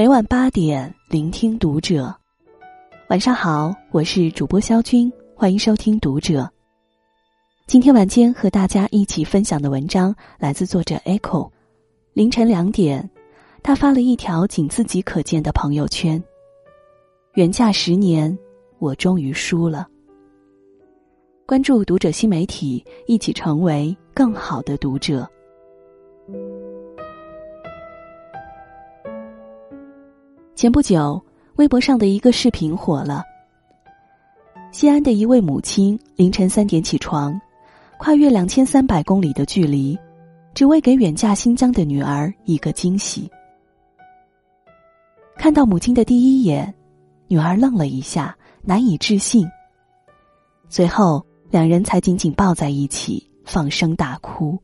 每晚八点，聆听读者。晚上好，我是主播肖军，欢迎收听读者。今天晚间和大家一起分享的文章来自作者 Echo。凌晨两点，他发了一条仅自己可见的朋友圈：“远嫁十年，我终于输了。”关注读者新媒体，一起成为更好的读者。前不久，微博上的一个视频火了。西安的一位母亲凌晨三点起床，跨越两千三百公里的距离，只为给远嫁新疆的女儿一个惊喜。看到母亲的第一眼，女儿愣了一下，难以置信。随后，两人才紧紧抱在一起，放声大哭。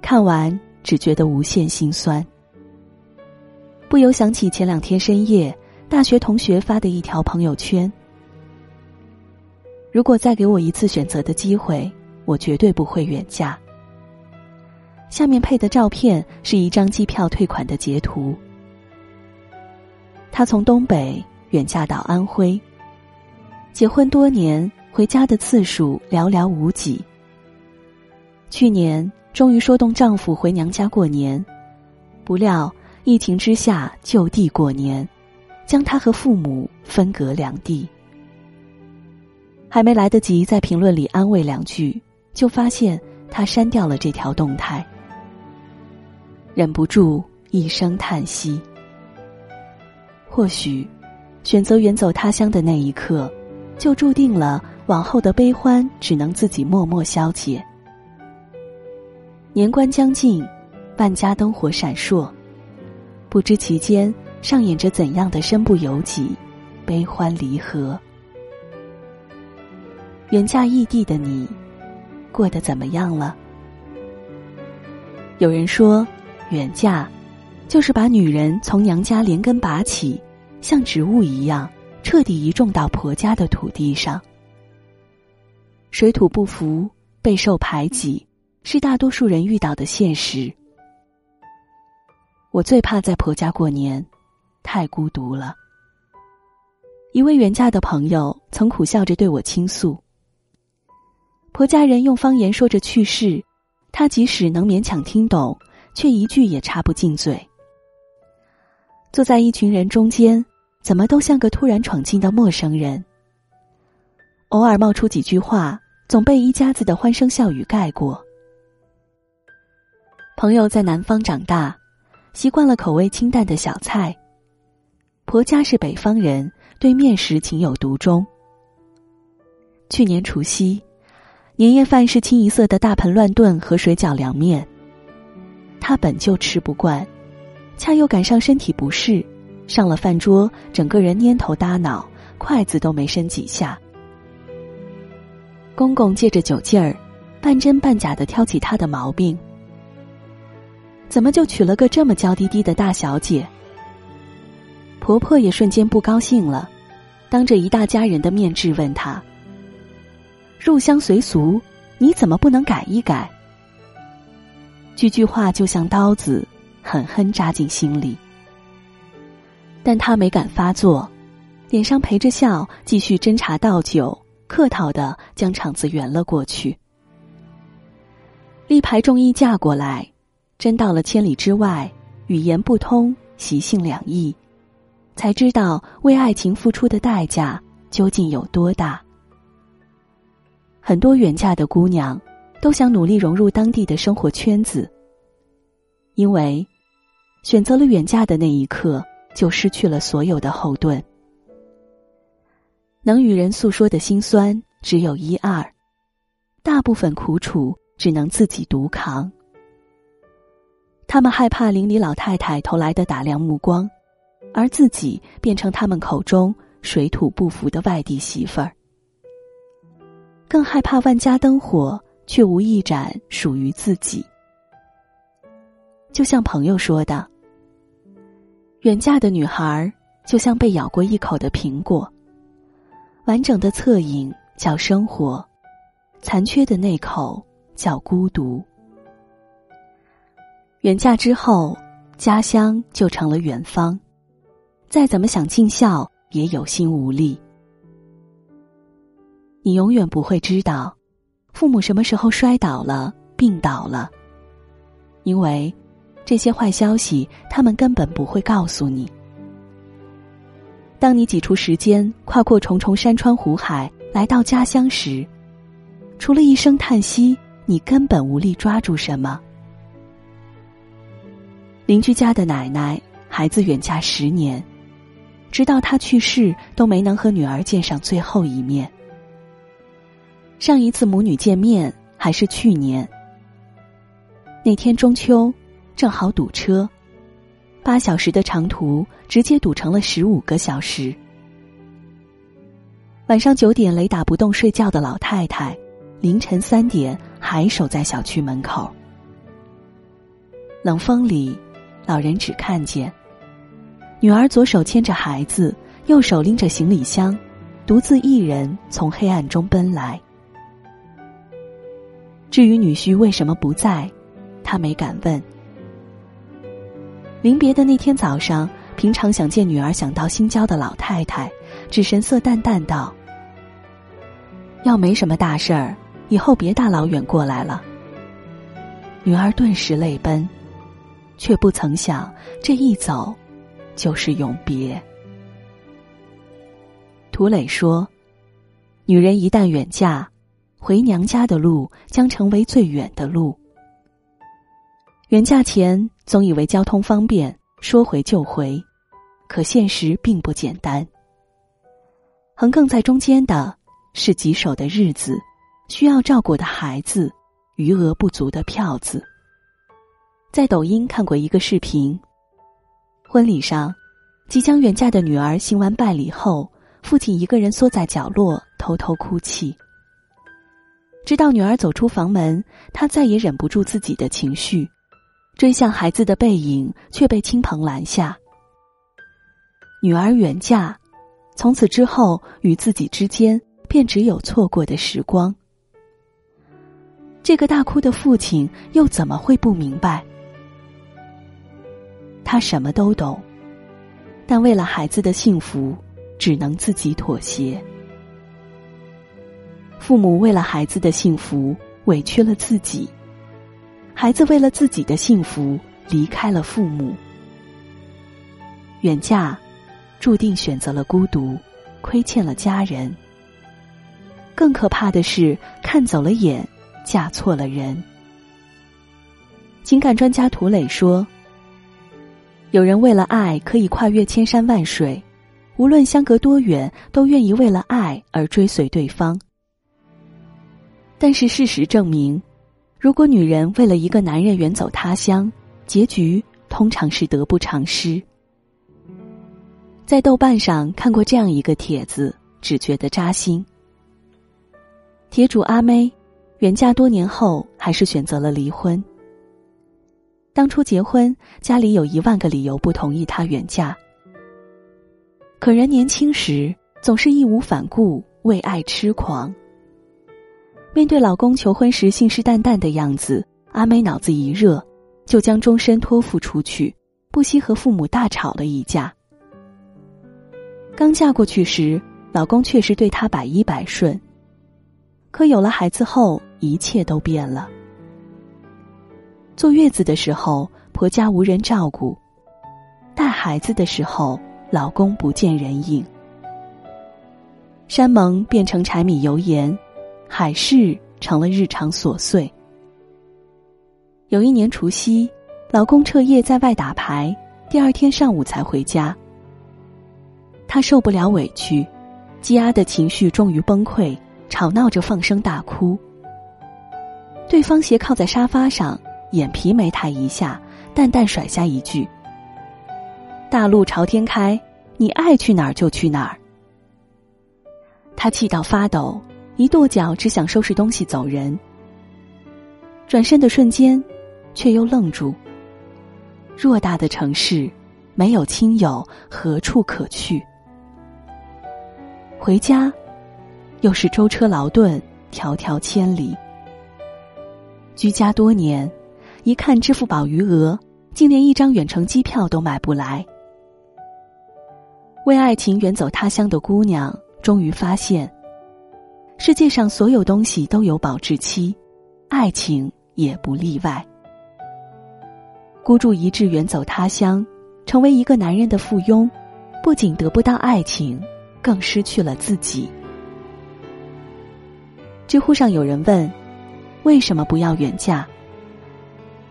看完，只觉得无限心酸。不由想起前两天深夜，大学同学发的一条朋友圈：“如果再给我一次选择的机会，我绝对不会远嫁。”下面配的照片是一张机票退款的截图。他从东北远嫁到安徽，结婚多年，回家的次数寥寥无几。去年终于说动丈夫回娘家过年，不料。疫情之下，就地过年，将他和父母分隔两地。还没来得及在评论里安慰两句，就发现他删掉了这条动态，忍不住一声叹息。或许，选择远走他乡的那一刻，就注定了往后的悲欢只能自己默默消解。年关将近，万家灯火闪烁。不知其间上演着怎样的身不由己、悲欢离合。远嫁异地的你，过得怎么样了？有人说，远嫁就是把女人从娘家连根拔起，像植物一样彻底移种到婆家的土地上。水土不服、备受排挤，是大多数人遇到的现实。我最怕在婆家过年，太孤独了。一位远嫁的朋友曾苦笑着对我倾诉：婆家人用方言说着趣事，他即使能勉强听懂，却一句也插不进嘴。坐在一群人中间，怎么都像个突然闯进的陌生人。偶尔冒出几句话，总被一家子的欢声笑语盖过。朋友在南方长大。习惯了口味清淡的小菜。婆家是北方人，对面食情有独钟。去年除夕，年夜饭是清一色的大盆乱炖和水饺凉面。他本就吃不惯，恰又赶上身体不适，上了饭桌，整个人蔫头耷脑，筷子都没伸几下。公公借着酒劲儿，半真半假的挑起他的毛病。怎么就娶了个这么娇滴滴的大小姐？婆婆也瞬间不高兴了，当着一大家人的面质问她：“入乡随俗，你怎么不能改一改？”句句话就像刀子，狠狠扎进心里。但她没敢发作，脸上陪着笑，继续斟茶倒酒，客套的将场子圆了过去。力排众议嫁过来。真到了千里之外，语言不通，习性两异，才知道为爱情付出的代价究竟有多大。很多远嫁的姑娘都想努力融入当地的生活圈子，因为选择了远嫁的那一刻，就失去了所有的后盾。能与人诉说的心酸只有一二，大部分苦楚只能自己独扛。他们害怕邻里老太太投来的打量目光，而自己变成他们口中水土不服的外地媳妇儿；更害怕万家灯火却无一盏属于自己。就像朋友说的：“远嫁的女孩就像被咬过一口的苹果，完整的侧影叫生活，残缺的那口叫孤独。”远嫁之后，家乡就成了远方，再怎么想尽孝也有心无力。你永远不会知道，父母什么时候摔倒了、病倒了，因为这些坏消息他们根本不会告诉你。当你挤出时间，跨过重重山川湖海，来到家乡时，除了一声叹息，你根本无力抓住什么。邻居家的奶奶，孩子远嫁十年，直到她去世都没能和女儿见上最后一面。上一次母女见面还是去年，那天中秋，正好堵车，八小时的长途直接堵成了十五个小时。晚上九点雷打不动睡觉的老太太，凌晨三点还守在小区门口，冷风里。老人只看见女儿左手牵着孩子，右手拎着行李箱，独自一人从黑暗中奔来。至于女婿为什么不在，他没敢问。临别的那天早上，平常想见女儿想到心焦的老太太，只神色淡淡道：“要没什么大事儿，以后别大老远过来了。”女儿顿时泪奔。却不曾想，这一走，就是永别。涂磊说：“女人一旦远嫁，回娘家的路将成为最远的路。远嫁前总以为交通方便，说回就回，可现实并不简单。横亘在中间的是棘手的日子，需要照顾的孩子，余额不足的票子。”在抖音看过一个视频，婚礼上，即将远嫁的女儿行完拜礼后，父亲一个人缩在角落偷偷哭泣。直到女儿走出房门，他再也忍不住自己的情绪，追向孩子的背影，却被亲朋拦下。女儿远嫁，从此之后与自己之间便只有错过的时光。这个大哭的父亲又怎么会不明白？他什么都懂，但为了孩子的幸福，只能自己妥协。父母为了孩子的幸福委屈了自己，孩子为了自己的幸福离开了父母。远嫁，注定选择了孤独，亏欠了家人。更可怕的是，看走了眼，嫁错了人。情感专家涂磊说。有人为了爱可以跨越千山万水，无论相隔多远，都愿意为了爱而追随对方。但是事实证明，如果女人为了一个男人远走他乡，结局通常是得不偿失。在豆瓣上看过这样一个帖子，只觉得扎心。帖主阿妹，远嫁多年后，还是选择了离婚。当初结婚，家里有一万个理由不同意她远嫁。可人年轻时总是义无反顾，为爱痴狂。面对老公求婚时信誓旦旦的样子，阿美脑子一热，就将终身托付出去，不惜和父母大吵了一架。刚嫁过去时，老公确实对她百依百顺，可有了孩子后，一切都变了。坐月子的时候，婆家无人照顾；带孩子的时候，老公不见人影。山盟变成柴米油盐，海誓成了日常琐碎。有一年除夕，老公彻夜在外打牌，第二天上午才回家。他受不了委屈，积压的情绪终于崩溃，吵闹着放声大哭。对方斜靠在沙发上。眼皮没抬一下，淡淡甩下一句：“大路朝天开，你爱去哪儿就去哪儿。”他气到发抖，一跺脚，只想收拾东西走人。转身的瞬间，却又愣住。偌大的城市，没有亲友，何处可去？回家，又是舟车劳顿，迢迢千里。居家多年。一看支付宝余额，竟连一张远程机票都买不来。为爱情远走他乡的姑娘，终于发现，世界上所有东西都有保质期，爱情也不例外。孤注一掷远走他乡，成为一个男人的附庸，不仅得不到爱情，更失去了自己。知乎上有人问：“为什么不要远嫁？”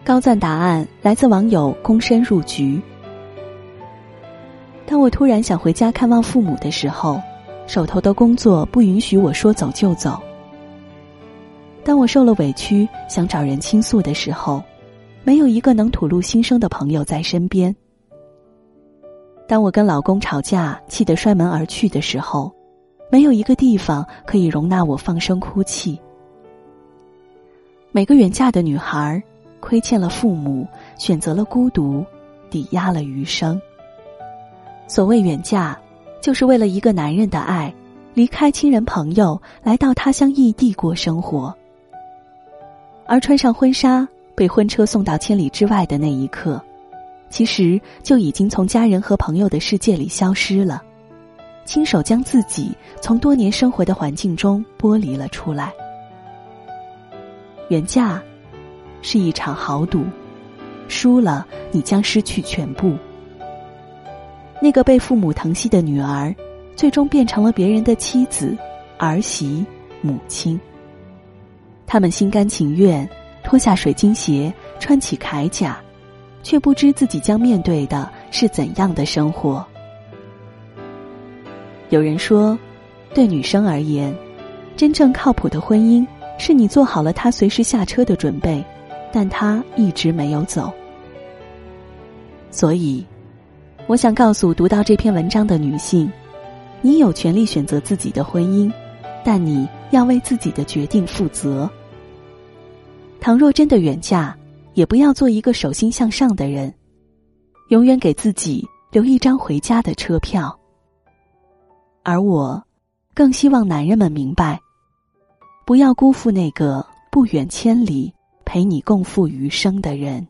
高赞答案来自网友“躬身入局”。当我突然想回家看望父母的时候，手头的工作不允许我说走就走。当我受了委屈想找人倾诉的时候，没有一个能吐露心声的朋友在身边。当我跟老公吵架气得摔门而去的时候。没有一个地方可以容纳我放声哭泣。每个远嫁的女孩，亏欠了父母，选择了孤独，抵押了余生。所谓远嫁，就是为了一个男人的爱，离开亲人朋友，来到他乡异地过生活。而穿上婚纱，被婚车送到千里之外的那一刻，其实就已经从家人和朋友的世界里消失了。亲手将自己从多年生活的环境中剥离了出来。远嫁是一场豪赌，输了你将失去全部。那个被父母疼惜的女儿，最终变成了别人的妻子、儿媳、母亲。他们心甘情愿脱下水晶鞋，穿起铠甲，却不知自己将面对的是怎样的生活。有人说，对女生而言，真正靠谱的婚姻是你做好了她随时下车的准备，但她一直没有走。所以，我想告诉读到这篇文章的女性：，你有权利选择自己的婚姻，但你要为自己的决定负责。倘若真的远嫁，也不要做一个手心向上的人，永远给自己留一张回家的车票。而我，更希望男人们明白，不要辜负那个不远千里陪你共赴余生的人。